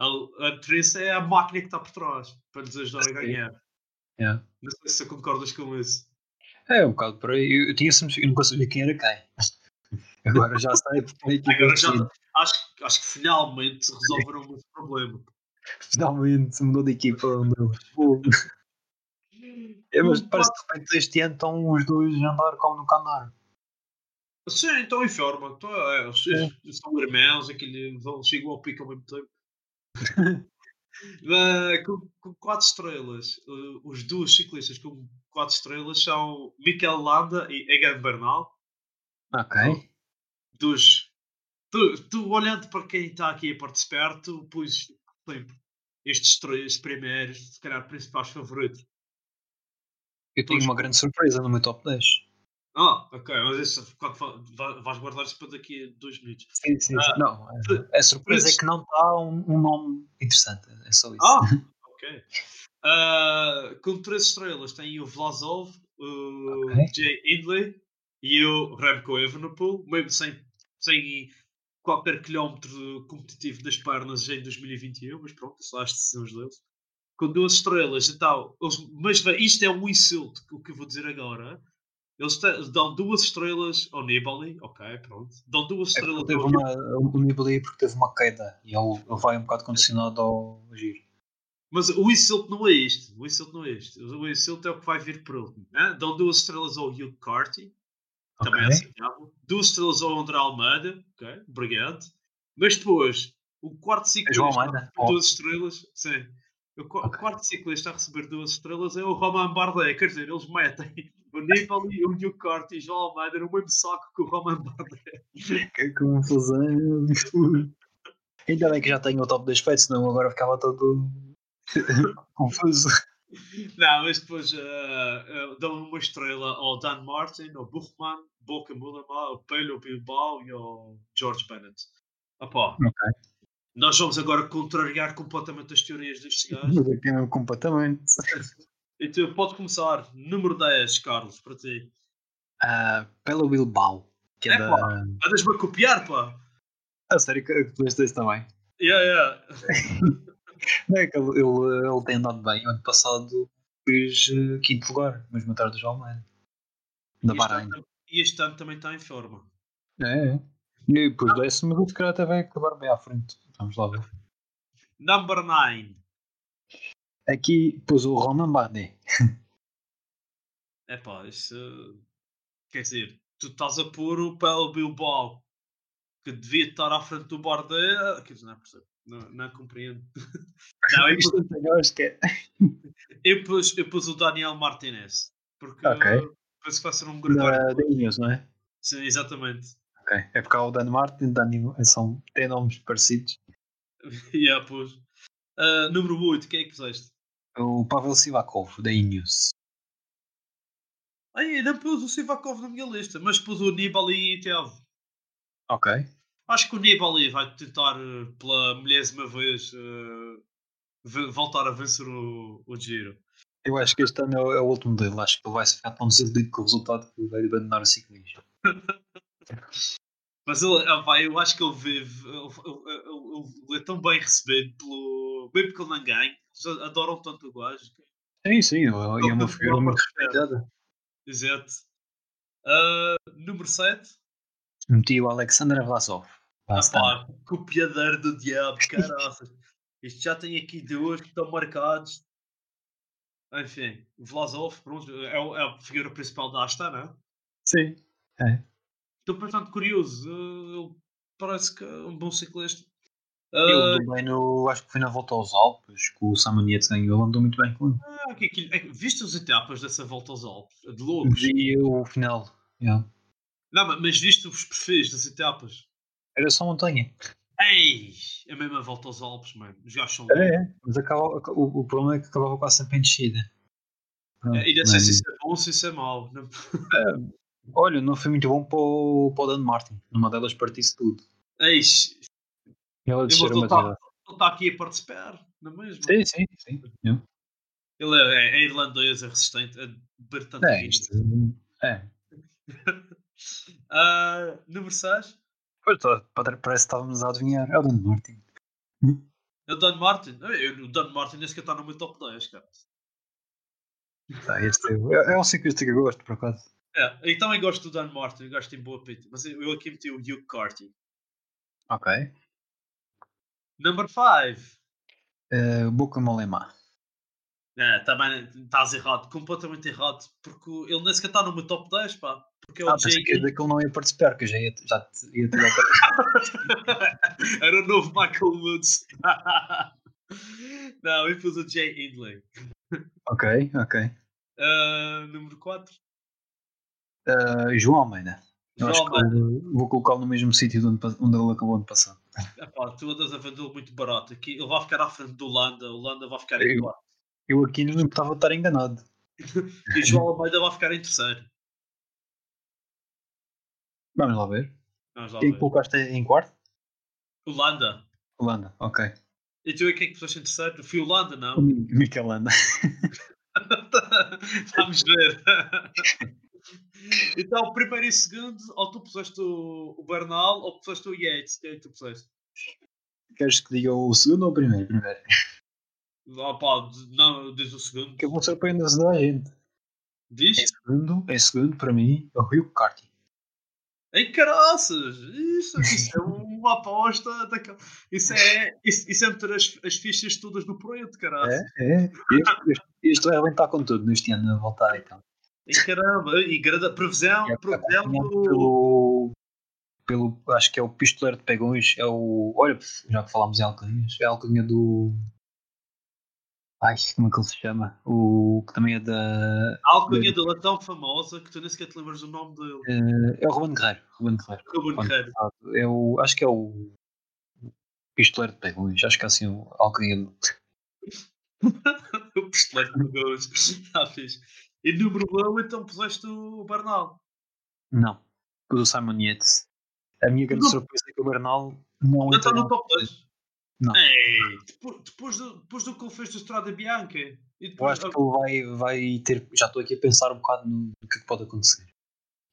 A, a diferença é a máquina que está por trás para lhes ajudar a ganhar. Yeah. Não sei se concordas com isso. É um bocado por aí. Eu, eu tinha sempre, eu nunca sabia quem era quem. Agora já sei porque Agora já-. Acho, acho que finalmente resolveram esse problema. Finalmente mudou de equipa. É, mas O parece que de repente este ano estão os dois a andar como nunca andaram. Sim, estão em forma. Então, é, eles são irmãos, aquele, vão, chegam ao pico ao mesmo tempo. Ah, com, com quatro estrelas, uh, os dois ciclistas com quatro estrelas são Mikel Landa e Egan Bernal. Ok. Dos Tu, tu olhando para quem está aqui a participar, tu pus sempre estes três primeiros, se calhar principais favoritos. Eu tenho Pois. uma grande surpresa no meu top 10. Ah, ok, mas isso vais guardar isso para daqui a dois minutos. Sim, sim, Ah, Não, a- a surpresa é que não está um, um nome interessante. É só isso. Ah, ok. Ah, com três estrelas tem o Vlasov, o Ok. Jay Hindley e o Remco Evenepoel, mesmo sem, sem qualquer quilómetro competitivo das pernas em 2021, mas pronto, são as decisões deles. Com duas estrelas, então, eles, mas isto é um insulto, o que eu vou dizer agora. Eles dão duas estrelas ao Nibali, ok, pronto. Dão duas É estrelas teve ao uma, o Nibali porque teve uma queda e ele, ele vai um bocado condicionado ao giro. Mas o insulto não é este. O insulto não é este. O insulto é o que vai vir por último. né? Dão duas estrelas ao Hugh Carty, também é Ok. aceitável. Duas estrelas ao André Almeida, ok, obrigado. Mas depois, o quarto ciclista João a Almeida? receber Oh. duas estrelas, sim. O, qu- o Ok. quarto ciclista a receber duas estrelas é o Roman Bardet. Quer dizer, eles metem o Nibali, o Hugh Carty e o João Almeida no mesmo saco que o Roman Bardet. Que confusão. Ainda bem que já tenho o top 10 feito, senão agora ficava todo confuso. Não, mas depois ah, ah, dão uma estrela ao Dan Martin, ao Buchmann, Boca Mulama, ao Pelho Bilbao e ao George Bennett. Opá, Ok. nós vamos agora contrariar completamente as teorias destes gajos. Completamente. Então, pode começar. Número 10, Carlos, para ti. Ah, pelo Bilbao. Que é, É, da. pá. Andas-me a copiar, pá. A sério que tu és desse também. Yeah, yeah. Não é que ele, ele, ele tem andado bem. Ano passado fez eh, quinto lugar, mesmo atrás do João Almeida. Da Bahrein. E este ano também está em forma. É, é. E depois décimo, mas se calhar até vai acabar bem à frente. Vamos lá ver. Number 9. Aqui pôs o Roman Bardet. É pá, isso. Quer dizer, tu estás a pôr o Pel Bilbao que devia estar à frente do Bardet. Quer dizer, não percebo. Não, não compreendo. Não, eu, pus, eu é. eu, pus, eu pus o Daniel Martinez. Porque Ok. penso que vai ser um gregário. Da, não é? Sim, exatamente. Ok. É porque há o Dan Martin, Dani, são, têm nomes parecidos. yeah, pus. Ah, número 8, quem é que puseste? O Pavel Sivakov, da Ineos. Ai, não pus o Sivakov na minha lista, mas pus o Nibali e Tiago. Ok. Acho que o Nibali vai tentar eh, pela milésima vez ve- voltar a vencer o, o Giro. Eu acho que este ano é o, é o último dele. Acho que ele vai ficar tão desiludido com o resultado que vai abandonar o ciclismo. Mas ele, ah, eu acho que ele vive, ele, ele- ele- ele é tão bem recebido pelo. Mesmo que ele não ganhe, eles adoram tanto o gajo. Sim, sim. E é uma Ele figura muito respeitada. Exato. Ah, número 7. Meti o Alexander Vlasov. Ah, está. pá, copiadeiro do diabo, caraças. Isto já tem aqui dois que estão marcados. Enfim, Vlasov, pronto, é, o- é a figura principal da Astana. Sim. Estou bastante curioso. Ele parece que é um bom ciclista. Ele Ah, andou bem no. Acho que foi na volta aos Alpes, que o Samanietz ganhou. Ele andou muito bem com ele. ah, que é que- viste as etapas dessa volta aos Alpes? É De loucos. Vi o final. yeah. Não, mas- viste os perfis das etapas? Era só montanha. Ei! A mesma volta aos Alpes, mano. Os gajos são É, é. Mas acaba, o, o problema é que acabava quase sempre em descida. Pronto, É, E não sei mas- se isso é bom ou se isso é mau. Não- Olha, não foi muito bom para o, para o Dan Martin. Numa delas partisse tudo. Eish, Ele a descer mas uma ele tá- ele está aqui a participar, não é mesmo? Sim, sim, sim. Ele é, é irlandês, é resistente, é beber tanto É, isto. É. Ah, número 6. Pois, tá, parece que estávamos a adivinhar. É o Dan Martin. É o Dan Martin. Eu- O Dan Martin nem sequer está no meu top 10, cara. Tá, este é, é um ciclista que eu gosto, por acaso. É, eu também gosto do Dan Martin, gosto de boa pita. Mas eu, eu aqui meti o Hugh Carty. Ok. Number 5. Uh, Boca Molema. É, também estás errado, completamente errado. Porque ele nem sequer está no meu top 10, pá. Porque é Ah, pensei que ele não ia participar, que eu já ia, já te- ia ter. Era o novo Michael Woods. não, eu pus o Jay Hindley. ok, ok. Ah, número 4. Uh, João Almeida. Eu acho que eu vou colocá-lo no mesmo sítio de onde, onde ele acabou de passar. Epá, tu andas a vendê-lo muito barato. Aqui, ele vai ficar à frente do Landa, o Landa vai ficar em quarto. Eu aqui não estava a estar enganado. E o João Almeida vai ficar em terceiro. Vamos lá ver. Vamos lá Quem ver. colocaste em quarto? O Landa. Holanda, ok. E tu e quem é que puseste em terceiro? Fui o Landa, não? Mi- Mikel Landa. Vamos ver. então, primeiro e segundo, ou tu puseste o, Bernal ou puseste o Yates. Quem é que tu puseste? Queres que diga o segundo ou o primeiro? Primeiro. Ah, pá, não, diz o segundo. Que eu vou surpreender a gente. Diz? Em segundo, em segundo, para mim, é o Rio Carti. Em caraças! Isso, isso é uma aposta. Isso é, isso, isso é meter as, as fichas todas no preto, caraças. É, é. Este, este, este vai arrebentar com tudo neste ano a voltar então. E caramba, e grande previsão, É previsão acompanhado do. pelo, pelo. Acho que é o pistoleiro de pegões. É o. Olha, já que falámos em alcunhas, é a alcunha do. Ai, como é que ele se chama? O que também é da. A alcunha dele é tão famosa que tu nem sequer te lembras do nome dele. eh, É o Ruben Guerreiro. Ruben Guerreiro. Ruben Guerreiro. É o, acho que é o pistoleiro de pegões. Acho que é assim o alcunha dele. o pistoleiro de gols. Está fixe. E número 1, então puseste o Bernal. Não. O do Simon Yates. A minha grande Não. surpresa é que o Bernal não Não está no top 2. Não. Ei, depois, depois, do, depois do que ele fez do Strada Bianca. E Eu depois, acho que ele vai, vai ter. Já estou aqui a pensar um bocado no, no que é que pode acontecer.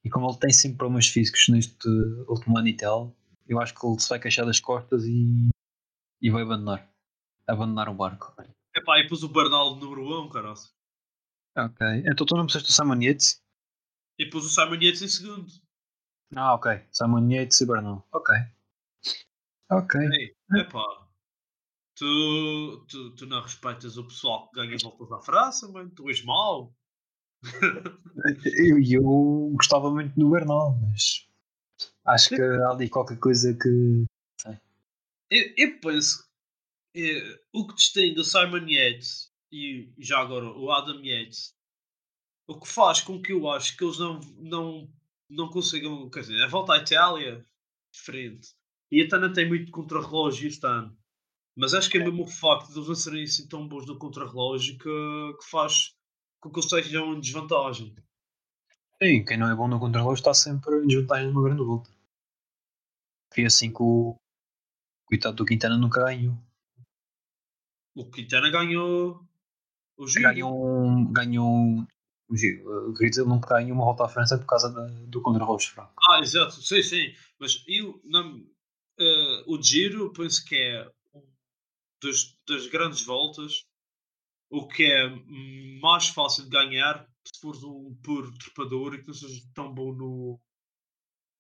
E como ele tem sempre problemas físicos neste último ano e tal, eu acho que ele se vai queixar das costas e, e vai abandonar. Abandonar o barco. Epá, e depois o Bernal número 1, caralho. Ok. Então tu não precisaste do Simon Yates? E depois o Simon Yates em segundo. Ah, ok. Simon Yates e Bernal. Ok. Ok. Ei, epá. Tu, tu, tu não respeitas o pessoal que ganha voltas à França, mano. Tu és mau. Eu, eu gostava muito do Bernal, mas acho que há ali qualquer coisa que. Eu, eu penso eh, o que distingue o Simon Yates e já agora o Adam Yates, o que faz com que eu acho que eles não, não, não consigam, quer dizer, a volta à Itália, diferente. E até não tem muito contrarrelógio este ano. Mas acho que é mesmo o facto de eles não serem assim tão bons no contrarrelógio que, que faz com que eles estejam em desvantagem. Sim, quem não é bom no controle está sempre em desvantagem numa grande volta. Foi assim que o coitado do Quintana nunca ganhou. O Quintana ganhou o Giro. Ganhou um. Ganhou um. o Giro, Eu queria dizer, nunca ganhou uma volta à França por causa da, do contra-relógio fraco. Ah, exato, sim, sim. Mas eu, não, eh, o Giro, penso que é um dos, das grandes voltas, o que é mais fácil de ganhar se fores um puro trepador e que não sejas tão bom no,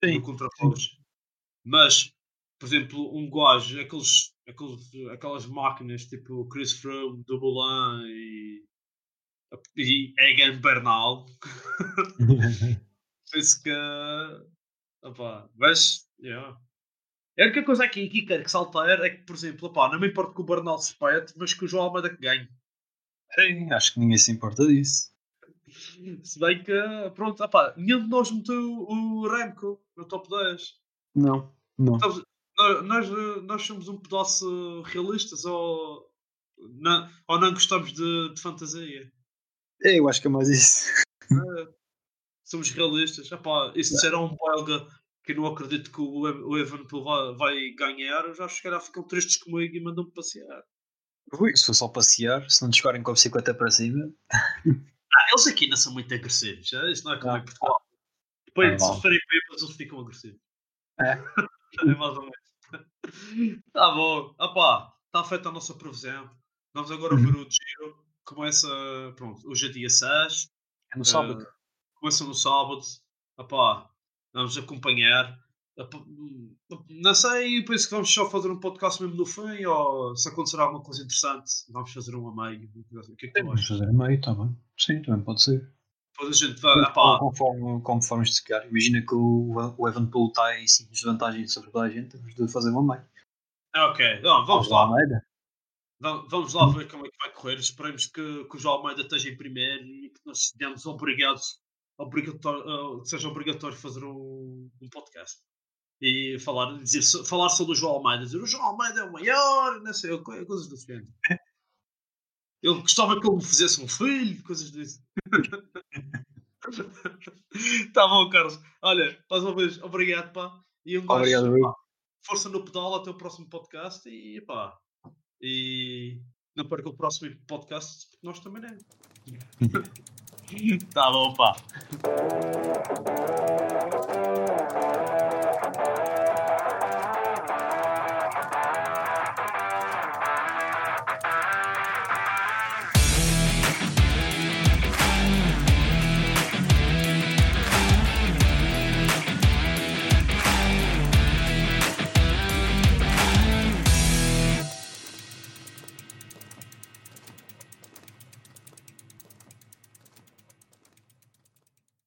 no contrarrelógio. Mas, por exemplo, um gajo, aqueles, aqueles, aquelas máquinas tipo Chris Froome, Dumoulin e, e Egan Bernal, penso que. Opá, mas. Yeah. A única coisa aqui, aqui quero que saltar é que, por exemplo, opá, não me importa que o Bernal se pete, mas que o João Almeida que ganhe. Sim, acho que ninguém se importa disso. Se bem que, pronto, opá, nenhum de nós meteu o Remco no top 10. Não, não. Estamos- nós, nós, somos um pedaço realistas ou não, ou não gostamos de, de fantasia? É, Eu acho que é mais isso. Somos realistas. Epá, e se disser a um belga que não acredito que o, o vai, vai ganhar, eu já acho que calhar ficam tristes comigo e mandam-me passear. Ui, se for só passear, se não chegarem com a bicicleta para cima. Ah, eles aqui não são muito agressivos. É? Isso não é como Ah, em Portugal. Depois, Ah, se forem bêbados, eles ficam agressivos. É? é mais ou menos. Tá bom. Opá, está feita a nossa previsão. Vamos agora Uhum. ver o giro. Começa, pronto, hoje é dia 6. É no sábado. Eh, começa no sábado. Opá, vamos acompanhar. Não sei, penso que vamos só fazer um podcast mesmo no fim ou se acontecer alguma coisa interessante, vamos fazer um a meio. O que é que tu Vamos fazer meio, está bem. Sim, também pode ser. Depois a gente vai. Opá, Conforme, conforme se calhar. Imagina que o, o Evanpool está em desvantagem sobre toda a gente, temos de fazer uma meio. ok, não, vamos lá. Almeida. Vamos vamos lá ver como é que vai correr. Esperemos que, que o João Almeida esteja em primeiro e que nós sejamos obrigados obrigatório, uh, seja obrigatório fazer um, um podcast e falar, dizer, falar sobre o João Almeida, dizer o João Almeida é o maior, não sei, co- coisas do género. Ele gostava que ele me fizesse um filho, coisas desse. tá bom, Carlos. Olha, mais uma vez, obrigado, pá. E um Obrigado, Rui. força no pedal até o próximo podcast e pá. E não perca o próximo podcast, porque nós também é. tá bom, pá.